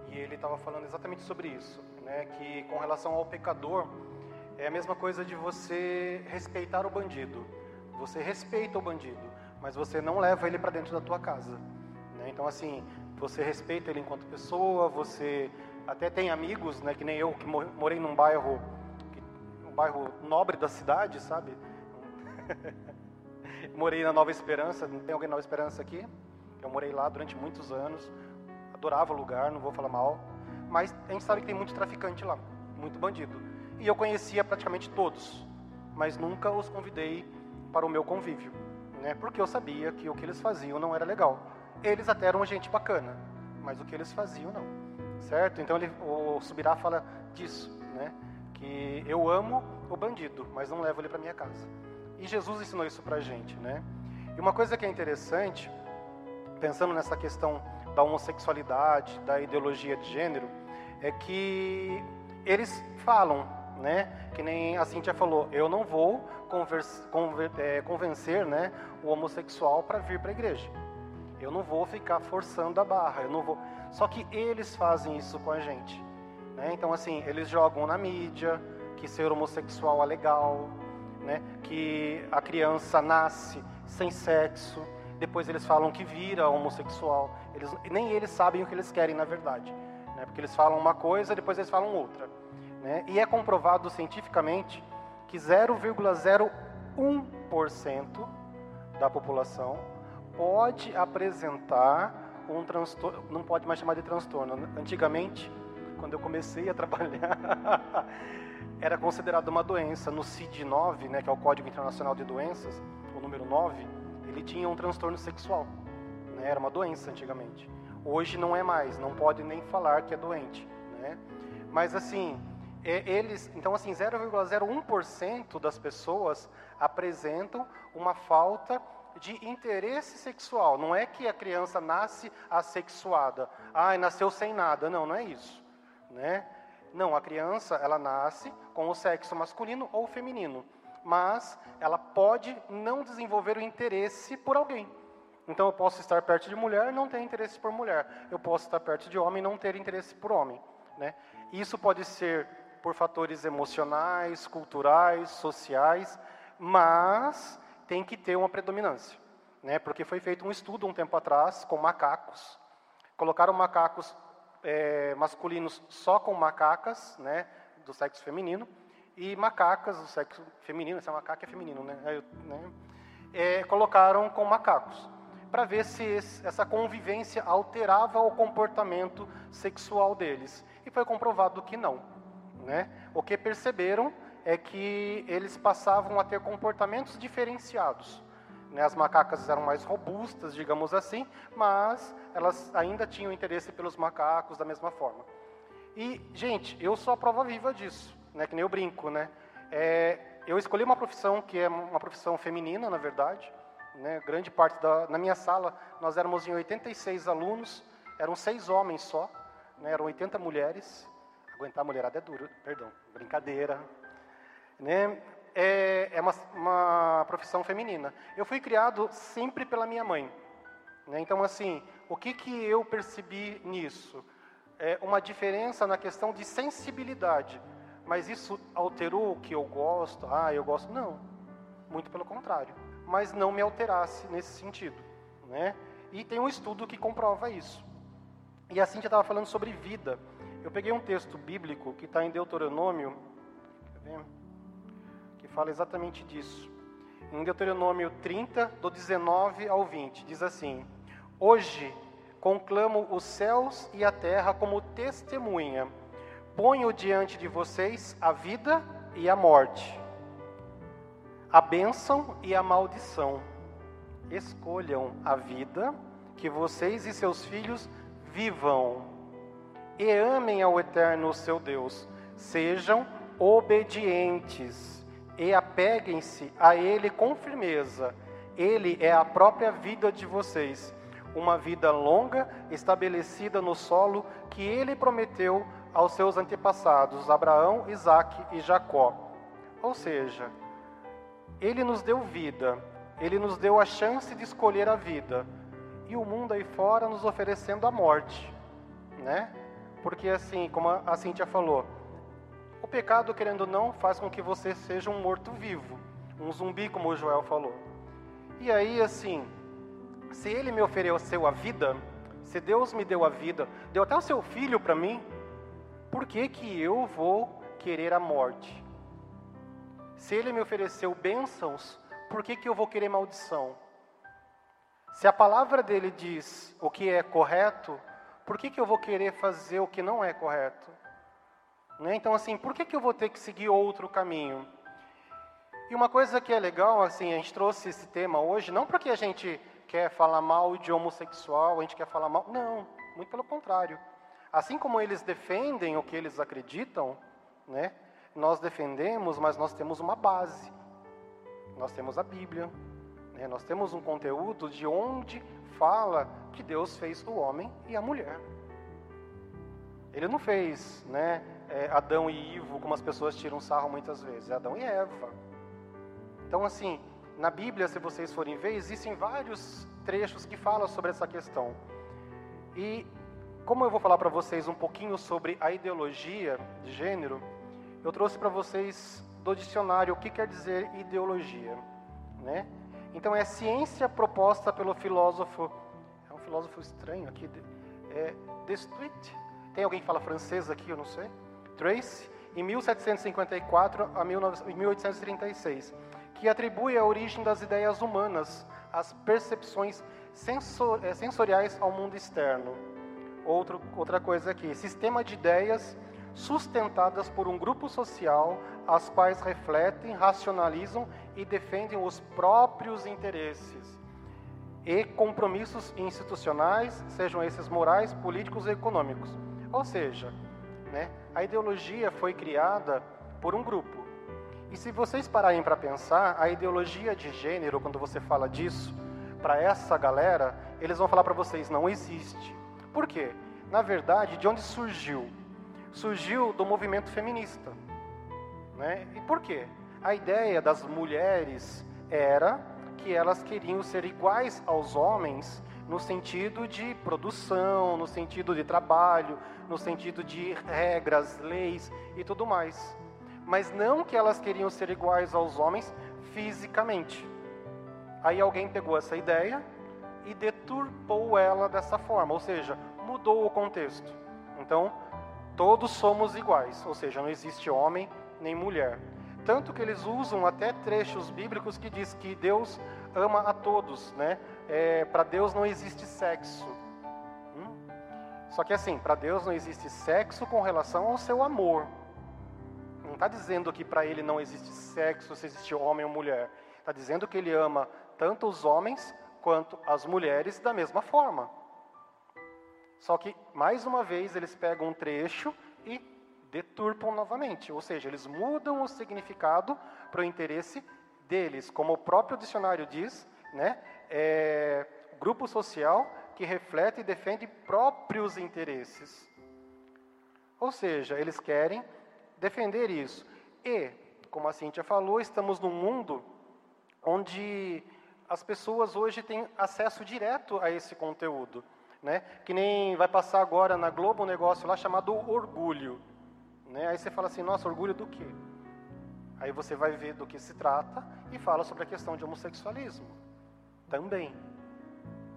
e ele estava falando exatamente sobre isso, né? Que com relação ao pecador é a mesma coisa de você respeitar o bandido. Você respeita o bandido, mas você não leva ele para dentro da tua casa. Né? Então, assim, você respeita ele enquanto pessoa, você até tem amigos, né, que nem eu, que morei num bairro, um bairro nobre da cidade, sabe? morei na Nova Esperança, não tem alguém na Nova Esperança aqui? Eu morei lá durante muitos anos, adorava o lugar, não vou falar mal, mas a gente sabe que tem muito traficante lá, muito bandido. E eu conhecia praticamente todos, mas nunca os convidei para o meu convívio né? Porque eu sabia que o que eles faziam não era legal. Eles até eram gente bacana, mas o que eles faziam não, certo? Então ele, o Subirá fala disso, né? Que eu amo o bandido, mas não levo ele para minha casa. E Jesus ensinou isso para a gente, né? E uma coisa que é interessante, pensando nessa questão da homossexualidade, da ideologia de gênero, é que eles falam né? Que nem a Cintia falou, eu não vou converse, conver, é, convencer, né, o homossexual para vir para a igreja. Eu não vou ficar forçando a barra, eu não vou. Só que eles fazem isso com a gente, né? Então assim, eles jogam na mídia que ser homossexual é legal, né? Que a criança nasce sem sexo, depois eles falam que vira homossexual. Eles nem eles sabem o que eles querem na verdade, né? Porque eles falam uma coisa, depois eles falam outra. Né? E é comprovado cientificamente que 0,01% da população pode apresentar um transtorno, não pode mais chamar de transtorno. Antigamente, quando eu comecei a trabalhar, era considerado uma doença. No CID-9, né, que é o Código Internacional de Doenças, o número 9, ele tinha um transtorno sexual. Né, era uma doença antigamente. Hoje não é mais, não pode nem falar que é doente. Né? Mas assim, eles, então assim, 0,01% das pessoas apresentam uma falta de interesse sexual. Não é que a criança nasce assexuada, ah, nasceu sem nada. Não, não é isso, né? Não, a criança ela nasce com o sexo masculino ou feminino, mas ela pode não desenvolver o interesse por alguém. Então eu posso estar perto de mulher e não ter interesse por mulher. Eu posso estar perto de homem e não ter interesse por homem, né? Isso pode ser por fatores emocionais, culturais, sociais, mas tem que ter uma predominância, né? Porque foi feito um estudo um tempo atrás com macacos, colocaram macacos é, masculinos só com macacas, né, do sexo feminino, e macacas, o sexo feminino, essa macaca é feminino, né? Aí, né? É, colocaram com macacos para ver se esse, essa convivência alterava o comportamento sexual deles. E foi comprovado que não. Né? O que perceberam é que eles passavam a ter comportamentos diferenciados. Né? As macacas eram mais robustas, digamos assim, mas elas ainda tinham interesse pelos macacos da mesma forma. E, gente, eu sou a prova viva disso, né? que nem eu brinco. Né? É, eu escolhi uma profissão que é uma profissão feminina, na verdade, né, grande parte da, na minha sala, nós éramos em 86 alunos, eram seis homens só, né, eram 80 mulheres. Aguentar a mulherada é duro, perdão, brincadeira. Né, é, é uma, uma, profissão feminina. Eu fui criado sempre pela minha mãe. Né, então, assim, o que, que eu percebi nisso? É uma diferença na questão de sensibilidade. Mas isso alterou o que eu gosto? Ah, eu gosto. Não, muito pelo contrário mas não me alterasse nesse sentido. Né? E tem um estudo que comprova isso. E a Cintia estava falando sobre vida. Eu peguei um texto bíblico que está em Deuteronômio, que fala exatamente disso. Em Deuteronômio 30, do 19 ao 20, diz assim: Hoje conclamo os céus e a terra como testemunha. Ponho diante de vocês a vida e a morte a bênção e a maldição. Escolham a vida, que vocês e seus filhos vivam, e amem ao Eterno seu Deus. Sejam obedientes e apeguem-se a Ele com firmeza. Ele é a própria vida de vocês, uma vida longa, estabelecida no solo que Ele prometeu aos seus antepassados, Abraão, Isaque e Jacó. Ou seja, ele nos deu vida, ele nos deu a chance de escolher a vida. E o mundo aí fora nos oferecendo a morte, né? Porque assim, como a Cíntia falou, o pecado, querendo ou não, faz com que você seja um morto-vivo, um zumbi, como o Joel falou. E aí, assim, se ele me ofereceu a vida, se Deus me deu a vida, deu até o seu filho para mim, por que que eu vou querer a morte? Se ele me ofereceu bênçãos, por que, que eu vou querer maldição? Se a palavra dele diz o que é correto, por que, que eu vou querer fazer o que não é correto? Né? Então, assim, por que, que eu vou ter que seguir outro caminho? E uma coisa que é legal, assim, a gente trouxe esse tema hoje, não porque a gente quer falar mal de homossexual, a gente quer falar mal. Não, muito pelo contrário. Assim como eles defendem o que eles acreditam, né? nós defendemos, mas nós temos uma base. Nós temos a Bíblia, né? nós temos um conteúdo de onde fala que Deus fez o homem e a mulher. Ele não fez né, é, Adão e Ivo, como as pessoas tiram sarro muitas vezes, é Adão e Eva. Então, assim, na Bíblia, se vocês forem ver, existem vários trechos que falam sobre essa questão. E como eu vou falar para vocês um pouquinho sobre a ideologia de gênero, eu trouxe para vocês do dicionário o que quer dizer ideologia, né? Então é ciência proposta pelo filósofo, é um filósofo estranho aqui, é Destuit. Tem alguém que fala francês aqui, eu não sei. Trace, em 1754 a 1836, que atribui a origem das ideias humanas às percepções eh, sensoriais ao mundo externo. Outro, outra coisa aqui, sistema de ideias sustentadas por um grupo social, as quais refletem, racionalizam e defendem os próprios interesses e compromissos institucionais, sejam esses morais, políticos e econômicos. Ou seja, né, a ideologia foi criada por um grupo. E se vocês pararem para pensar, a ideologia de gênero, quando você fala disso, para essa galera, eles vão falar para vocês, não existe. Por quê? Na verdade, de onde surgiu? surgiu do movimento feminista. Né? E por quê? A ideia das mulheres era que elas queriam ser iguais aos homens no sentido de produção, no sentido de trabalho, no sentido de regras, leis e tudo mais. Mas não que elas queriam ser iguais aos homens fisicamente. Aí alguém pegou essa ideia e deturpou ela dessa forma, ou seja, mudou o contexto. Então, todos somos iguais, ou seja, não existe homem nem mulher. Tanto que eles usam até trechos bíblicos que diz que Deus ama a todos, né? É, para Deus não existe sexo. Hum? Só que assim, para Deus não existe sexo com relação ao seu amor. Não está dizendo que para Ele não existe sexo, se existe homem ou mulher. Está dizendo que Ele ama tanto os homens quanto as mulheres da mesma forma. Só que, mais uma vez, eles pegam um trecho e deturpam novamente, ou seja, eles mudam o significado para o interesse deles, como o próprio dicionário diz, né? É, grupo social que reflete e defende próprios interesses. Ou seja, eles querem defender isso. E, como a Cíntia falou, estamos num mundo onde as pessoas hoje têm acesso direto a esse conteúdo. Né? Que nem vai passar agora na Globo um negócio lá chamado Orgulho. Né? Aí você fala assim, nossa, orgulho do quê? Aí você vai ver do que se trata e fala sobre a questão de homossexualismo. Também.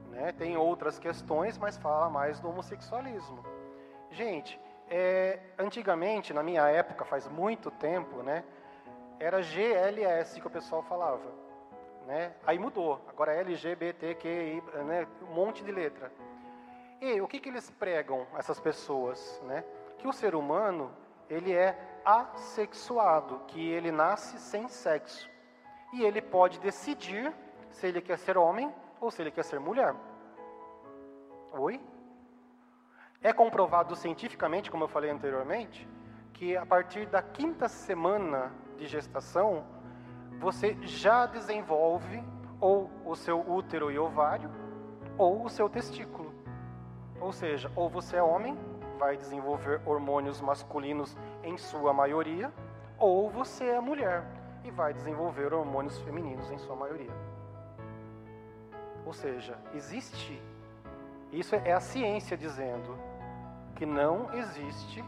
Né? Tem outras questões, mas fala mais do homossexualismo. Gente, é, antigamente, na minha época, faz muito tempo, né, era GLS que o pessoal falava. Né? Aí mudou, agora é LGBTQI, né, um monte de letra. E o que, que eles pregam, essas pessoas? Né? Que o ser humano ele é assexuado, que ele nasce sem sexo. E ele pode decidir se ele quer ser homem ou se ele quer ser mulher. Oi? É comprovado cientificamente, como eu falei anteriormente, que a partir da quinta semana de gestação, você já desenvolve ou o seu útero e ovário ou o seu testículo. Ou seja, ou você é homem vai desenvolver hormônios masculinos em sua maioria, ou você é mulher e vai desenvolver hormônios femininos em sua maioria. Ou seja, existe, isso é a ciência dizendo que não existe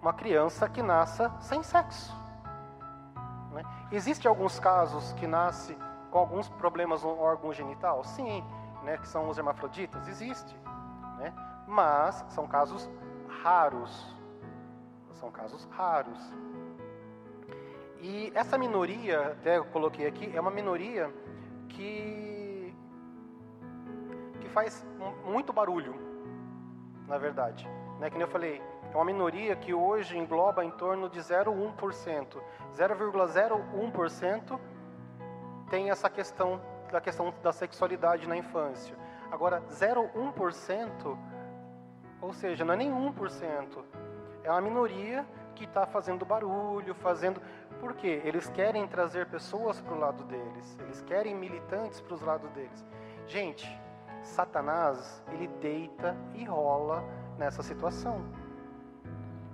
uma criança que nasça sem sexo. Né? Existem alguns casos que nasce com alguns problemas no órgão genital? Sim, né, que são os hermafroditas, existe. Né? Mas são casos raros. São casos raros. E essa minoria, até eu coloquei aqui, é uma minoria que, que faz muito barulho, na verdade. Né? Que nem eu falei, é uma minoria que hoje engloba em torno de 0,1%. 0,01% tem essa questão da questão da sexualidade na infância. Agora, 0,1% ou seja, não é nem 1%. É uma minoria que está fazendo barulho, fazendo. Por quê? Eles querem trazer pessoas para o lado deles. Eles querem militantes para os lados deles. Gente, Satanás, ele deita e rola nessa situação.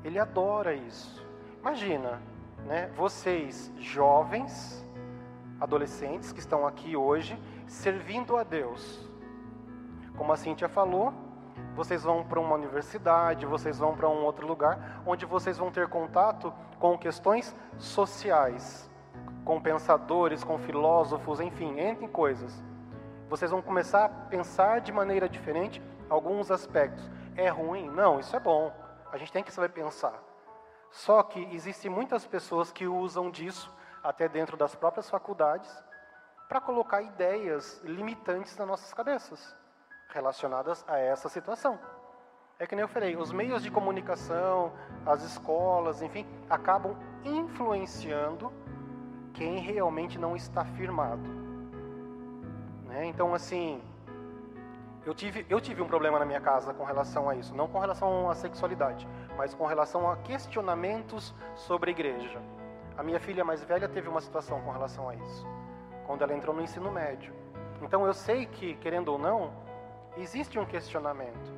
Ele adora isso. Imagina, né, vocês jovens, adolescentes que estão aqui hoje, servindo a Deus. Como a Cíntia falou, vocês vão para uma universidade, vocês vão para um outro lugar, onde vocês vão ter contato com questões sociais, com pensadores, com filósofos, enfim, entre coisas. Vocês vão começar a pensar de maneira diferente alguns aspectos. É ruim? Não, isso é bom. A gente tem que saber pensar. Só que existem muitas pessoas que usam disso, até dentro das próprias faculdades, para colocar ideias limitantes nas nossas cabeças relacionadas a essa situação. É que nem eu falei, os meios de comunicação, as escolas, enfim, acabam influenciando quem realmente não está firmado. Né? Então, assim, eu tive, eu tive um problema na minha casa com relação a isso, não com relação à sexualidade, mas com relação a questionamentos sobre a igreja. A minha filha mais velha teve uma situação com relação a isso, quando ela entrou no ensino médio. Então eu sei que, querendo ou não, existe um questionamento.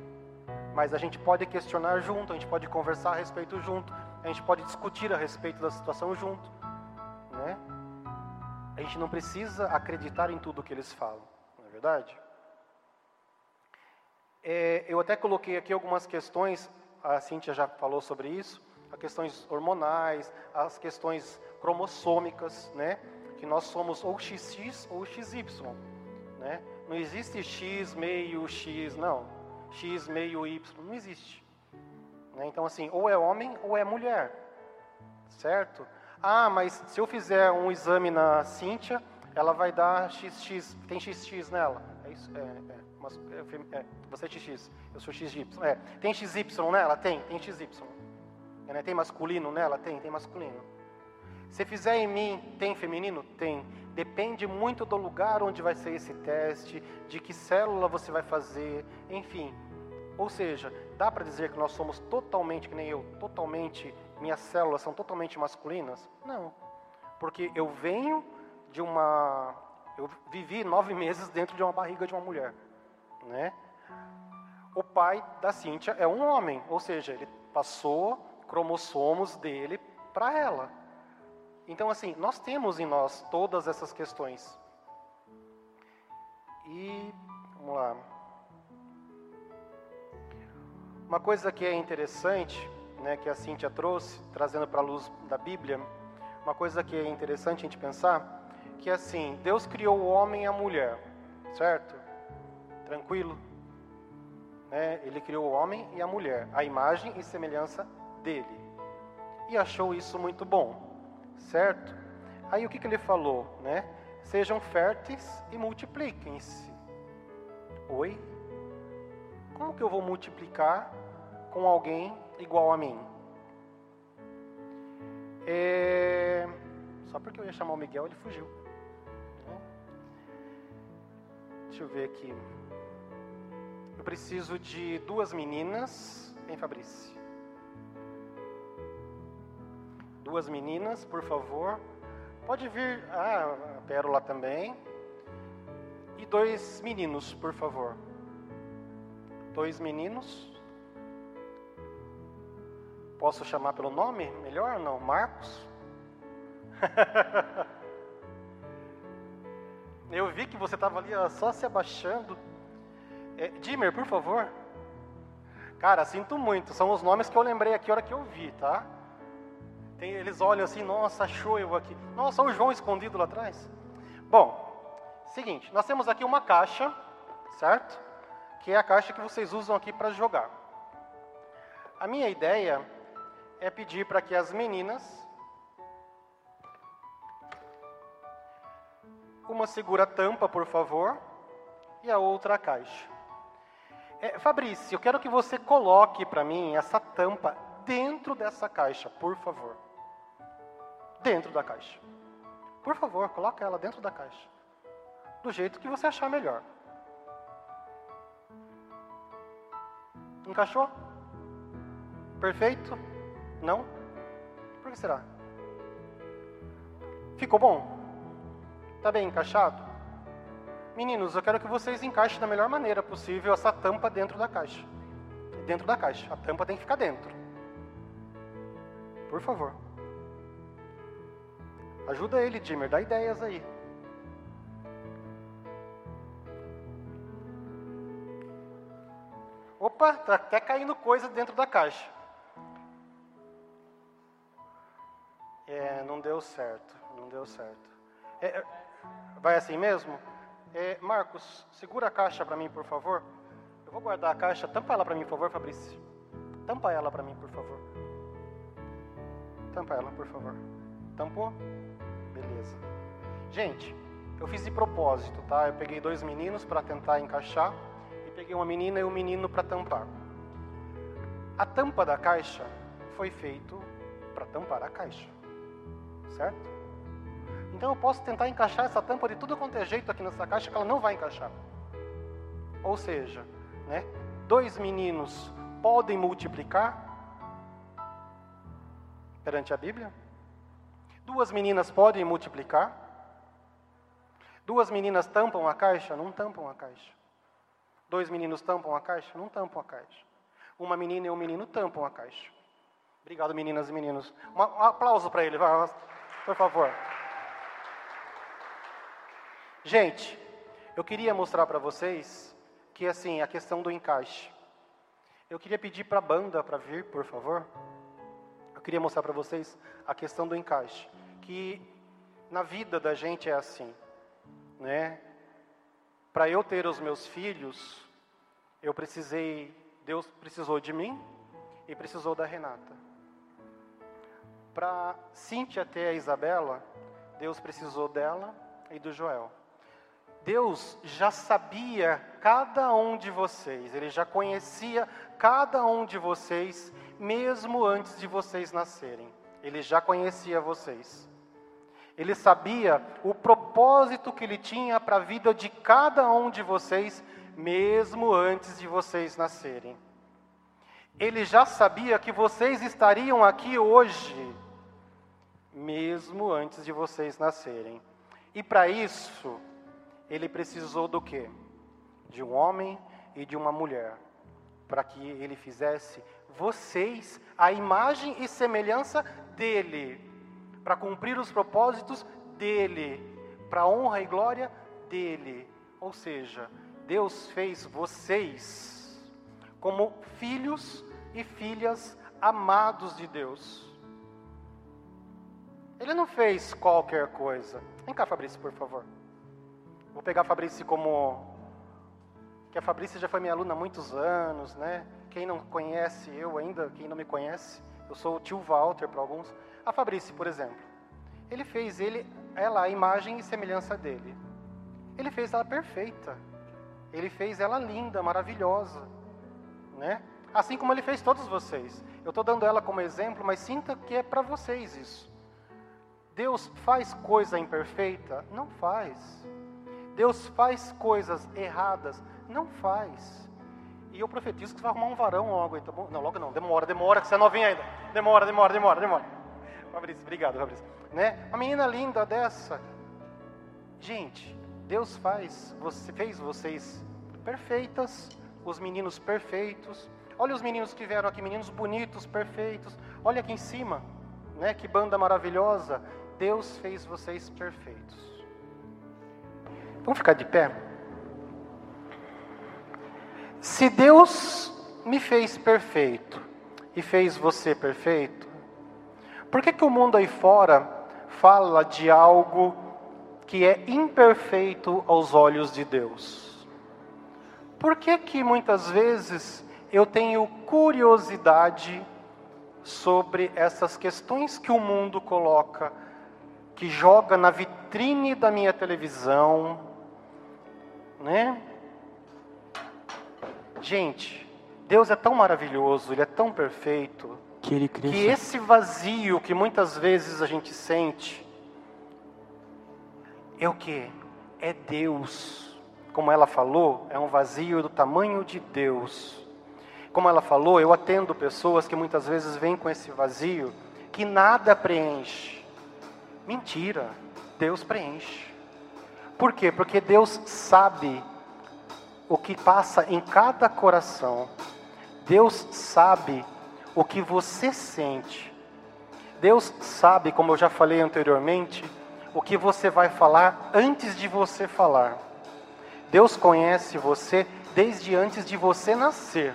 Mas a gente pode questionar junto, a gente pode conversar a respeito junto, a gente pode discutir a respeito da situação junto, né? A gente não precisa acreditar em tudo que eles falam, não é verdade? É, eu até coloquei aqui algumas questões, a Cíntia já falou sobre isso, as questões hormonais, as questões cromossômicas, né? Que nós somos ou XX ou XY, né? Não existe X meio X, não. X meio Y, não existe. Né? Então, assim, ou é homem ou é mulher. certo? Ah, mas se eu fizer um exame na Cíntia, ela vai dar XX, tem XX nela. É isso? É, é, mas, é, é, você é XX, eu sou XY. É, tem XY nela? Tem, tem XY. É, né? Tem masculino nela? Tem, tem masculino. Se fizer em mim, tem feminino? Tem. Depende muito do lugar onde vai ser esse teste, de que célula você vai fazer, enfim. Ou seja, dá para dizer que nós somos totalmente, que nem eu, totalmente, minhas células são totalmente masculinas? Não. Porque eu venho de uma. Eu vivi nove meses dentro de uma barriga de uma mulher. Né? O pai da Cíntia é um homem, ou seja, ele passou cromossomos dele para ela. Então, assim, nós temos em nós todas essas questões. E, vamos lá. Uma coisa que é interessante, né, que a Cíntia trouxe, trazendo para a luz da Bíblia, uma coisa que é interessante a gente pensar, que assim, Deus criou o homem e a mulher, certo? Tranquilo? Né? Ele criou o homem e a mulher, a imagem e semelhança dele. E achou isso muito bom, certo? Aí o que, que ele falou, né? Sejam férteis e multipliquem-se. Oi? Como que eu vou multiplicar com alguém igual a mim? É... Só porque eu ia chamar o Miguel, ele fugiu. Deixa eu ver aqui. Eu preciso de duas meninas. Vem, Fabrício. Duas meninas, por favor. Pode vir. Ah, a Pérola também. E dois meninos, por favor. Dois meninos. Posso chamar pelo nome? Melhor não? Marcos? Eu vi que você estava ali só se abaixando. É, Dimer, por favor. Cara, sinto muito. São os nomes que eu lembrei aqui a hora que eu vi, tá? Tem, eles olham assim, nossa, achou eu aqui. Nossa, o João escondido lá atrás. Bom, seguinte, nós temos aqui uma caixa, certo? Que é a caixa que vocês usam aqui para jogar. A minha ideia é pedir para que as meninas Uma segura a tampa, por favor, e a outra a caixa. É, Fabrício, eu quero que você coloque para mim essa tampa dentro dessa caixa, por favor. Dentro da caixa. Por favor, coloque ela dentro da caixa. Do jeito que você achar melhor. Encaixou? Perfeito? Não? Por que será? Ficou bom? Está bem encaixado? Meninos, eu quero que vocês encaixem da melhor maneira possível essa tampa dentro da caixa. Dentro da caixa. A tampa tem que ficar dentro. Por favor. Ajuda ele, Jimmer. Dá ideias aí. Opa, tá até caindo coisa dentro da caixa. É, não deu certo. Não deu certo. É, é Vai assim mesmo? É, Marcos, segura a caixa para mim, por favor. Eu vou guardar a caixa. Tampa ela para mim, por favor, Fabrício. Tampa ela para mim, por favor. Tampa ela, por favor. Tampou? Beleza. Gente, eu fiz de propósito, tá? Eu peguei dois meninos para tentar encaixar e peguei uma menina e um menino para tampar. A tampa da caixa foi feito para tampar a caixa, certo? Então eu posso tentar encaixar essa tampa de tudo quanto é jeito aqui nessa caixa que ela não vai encaixar. Ou seja, né, dois meninos podem multiplicar perante a Bíblia? Duas meninas podem multiplicar? Duas meninas tampam a caixa? Não tampam a caixa. Dois meninos tampam a caixa? Não tampam a caixa. Uma menina e um menino tampam a caixa. Obrigado, meninas e meninos. Um aplauso para ele, por favor. Gente, eu queria mostrar para vocês que assim, a questão do encaixe. Eu queria pedir para a banda para vir, por favor. Queria mostrar para vocês a questão do encaixe, que na vida da gente é assim, né? Para eu ter os meus filhos, eu precisei, Deus precisou de mim e precisou da Renata. Para Cíntia ter a Isabela, Deus precisou dela e do Joel. Deus já sabia cada um de vocês, Ele já conhecia cada um de vocês, mesmo antes de vocês nascerem. Ele já conhecia vocês. Ele sabia o propósito que Ele tinha para a vida de cada um de vocês, mesmo antes de vocês nascerem. Ele já sabia que vocês estariam aqui hoje, mesmo antes de vocês nascerem. E para isso, ele precisou do quê? De um homem e de uma mulher, para que ele fizesse vocês a imagem e semelhança dele, para cumprir os propósitos dele, para a honra e glória dele. Ou seja, Deus fez vocês como filhos e filhas amados de Deus. Ele não fez qualquer coisa. Vem cá, Fabrício, por favor. Vou pegar a Fabrício como. Que a Fabrício já foi minha aluna há muitos anos, né? Quem não conhece eu ainda, quem não me conhece, eu sou o tio Walter para alguns. A Fabrício, por exemplo, ele fez ele, ela a imagem e semelhança dele. Ele fez ela perfeita. Ele fez ela linda, maravilhosa, né? Assim como ele fez todos vocês. Eu estou dando ela como exemplo, mas sinta que é para vocês isso. Deus faz coisa imperfeita? Não faz. Deus faz coisas erradas? Não faz. E eu profetizo que você vai arrumar um varão logo, bom? Não, logo não, demora, demora, que você é novinha ainda. Demora, demora, demora, demora. Fabrício, obrigado, Fabrício. Né? Uma menina linda dessa. Gente, Deus faz, você fez vocês perfeitas, os meninos perfeitos. Olha os meninos que vieram aqui, meninos bonitos, perfeitos. Olha aqui em cima, né? Que banda maravilhosa. Deus fez vocês perfeitos. Vamos ficar de pé? Se Deus me fez perfeito e fez você perfeito, por que, que o mundo aí fora fala de algo que é imperfeito aos olhos de Deus? Por que, que muitas vezes eu tenho curiosidade sobre essas questões que o mundo coloca, que joga na vitrine da minha televisão, né? Gente, Deus é tão maravilhoso, Ele é tão perfeito, que, ele cresça. que esse vazio que muitas vezes a gente sente, é o que? É Deus. Como ela falou, é um vazio do tamanho de Deus. Como ela falou, eu atendo pessoas que muitas vezes vêm com esse vazio que nada preenche. Mentira, Deus preenche. Por quê? Porque Deus sabe o que passa em cada coração. Deus sabe o que você sente. Deus sabe, como eu já falei anteriormente, o que você vai falar antes de você falar. Deus conhece você desde antes de você nascer.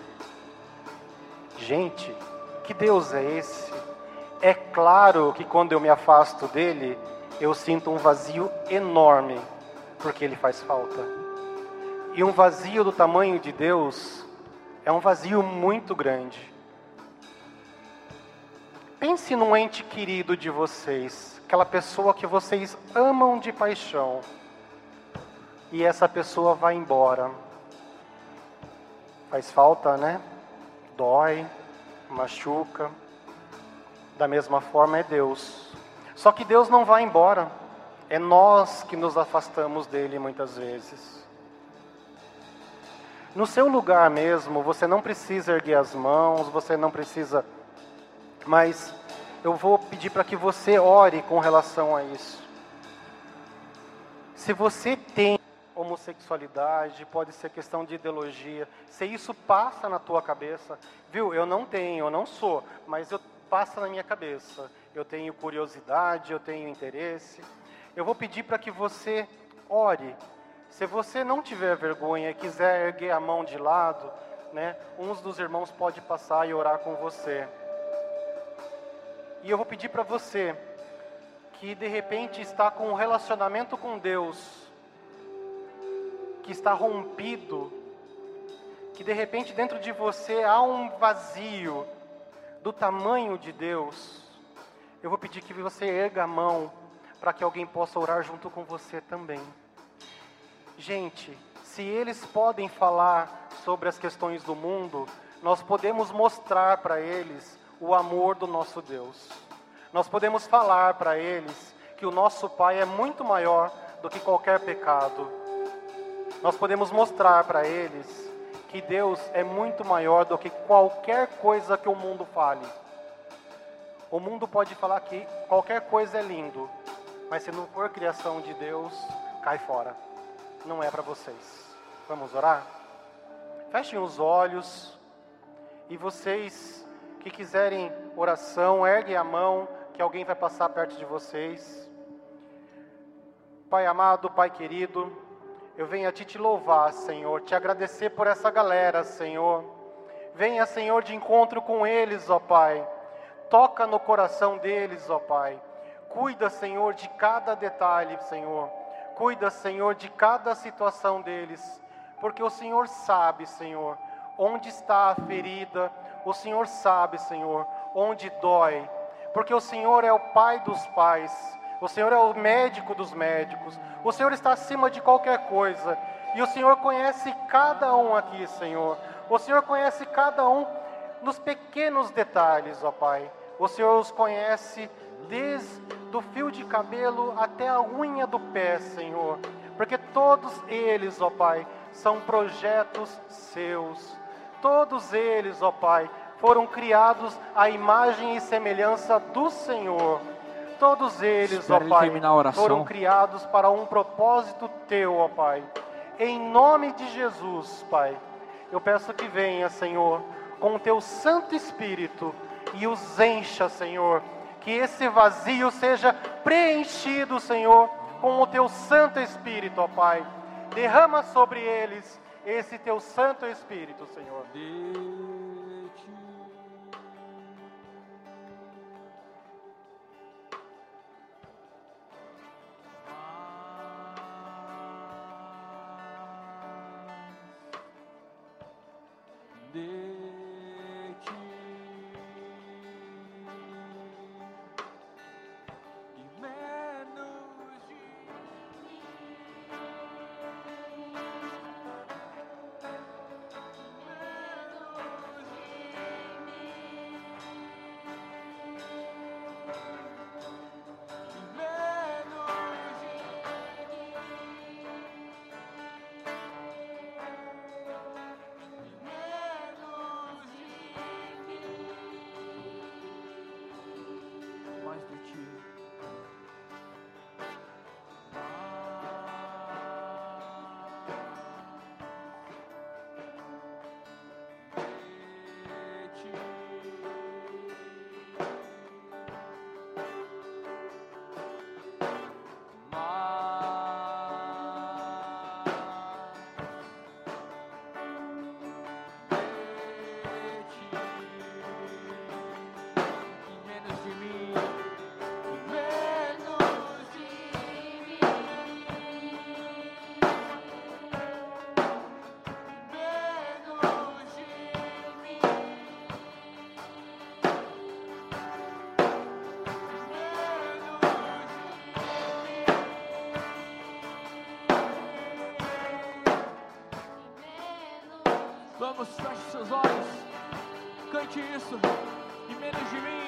Gente, que Deus é esse? É claro que quando eu me afasto dele, eu sinto um vazio enorme porque ele faz falta. E um vazio do tamanho de Deus é um vazio muito grande. Pense num ente querido de vocês, aquela pessoa que vocês amam de paixão, e essa pessoa vai embora. Faz falta, né? Dói, machuca. Da mesma forma é Deus. Só que Deus não vai embora. É nós que nos afastamos dele muitas vezes. No seu lugar mesmo, você não precisa erguer as mãos, você não precisa. Mas eu vou pedir para que você ore com relação a isso. Se você tem homossexualidade, pode ser questão de ideologia, se isso passa na tua cabeça, viu? Eu não tenho, eu não sou, mas eu passa na minha cabeça. Eu tenho curiosidade, eu tenho interesse eu vou pedir para que você ore. Se você não tiver vergonha e quiser erguer a mão de lado, né, uns dos irmãos pode passar e orar com você. E eu vou pedir para você que de repente está com um relacionamento com Deus que está rompido, que de repente dentro de você há um vazio do tamanho de Deus eu vou pedir que você erga a mão para que alguém possa orar junto com você também. Gente, se eles podem falar sobre as questões do mundo, nós podemos mostrar para eles o amor do nosso Deus. Nós podemos falar para eles que o nosso Pai é muito maior do que qualquer pecado. Nós podemos mostrar para eles que Deus é muito maior do que qualquer coisa que o mundo fale. O mundo pode falar que qualquer coisa é lindo, mas se não for criação de Deus, cai fora. Não é para vocês. Vamos orar? Fechem os olhos e vocês que quiserem oração, erguem a mão, que alguém vai passar perto de vocês. Pai amado, Pai querido, eu venho a Ti te louvar, Senhor, te agradecer por essa galera, Senhor. Venha, Senhor, de encontro com eles, ó Pai. Toca no coração deles, ó Pai. Cuida, Senhor, de cada detalhe, Senhor. Cuida, Senhor, de cada situação deles, porque o Senhor sabe, Senhor, onde está a ferida, o Senhor sabe, Senhor, onde dói, porque o Senhor é o Pai dos pais, o Senhor é o médico dos médicos, o Senhor está acima de qualquer coisa, e o Senhor conhece cada um aqui, Senhor, o Senhor conhece cada um nos pequenos detalhes, ó Pai, o Senhor os conhece desde do fio de cabelo até a unha do pé, Senhor, porque todos eles, ó Pai, são projetos seus. Todos eles, ó Pai, foram criados à imagem e semelhança do Senhor. Todos eles, ó Pai, foram criados para um propósito teu, ó Pai. Em nome de Jesus, Pai, eu peço que venha, Senhor, com o teu Santo Espírito e os encha, Senhor que esse vazio seja preenchido, Senhor, com o teu Santo Espírito, ó Pai. Derrama sobre eles esse teu Santo Espírito, Senhor. Vamos, feche seus olhos. Cante isso. E menos de mim.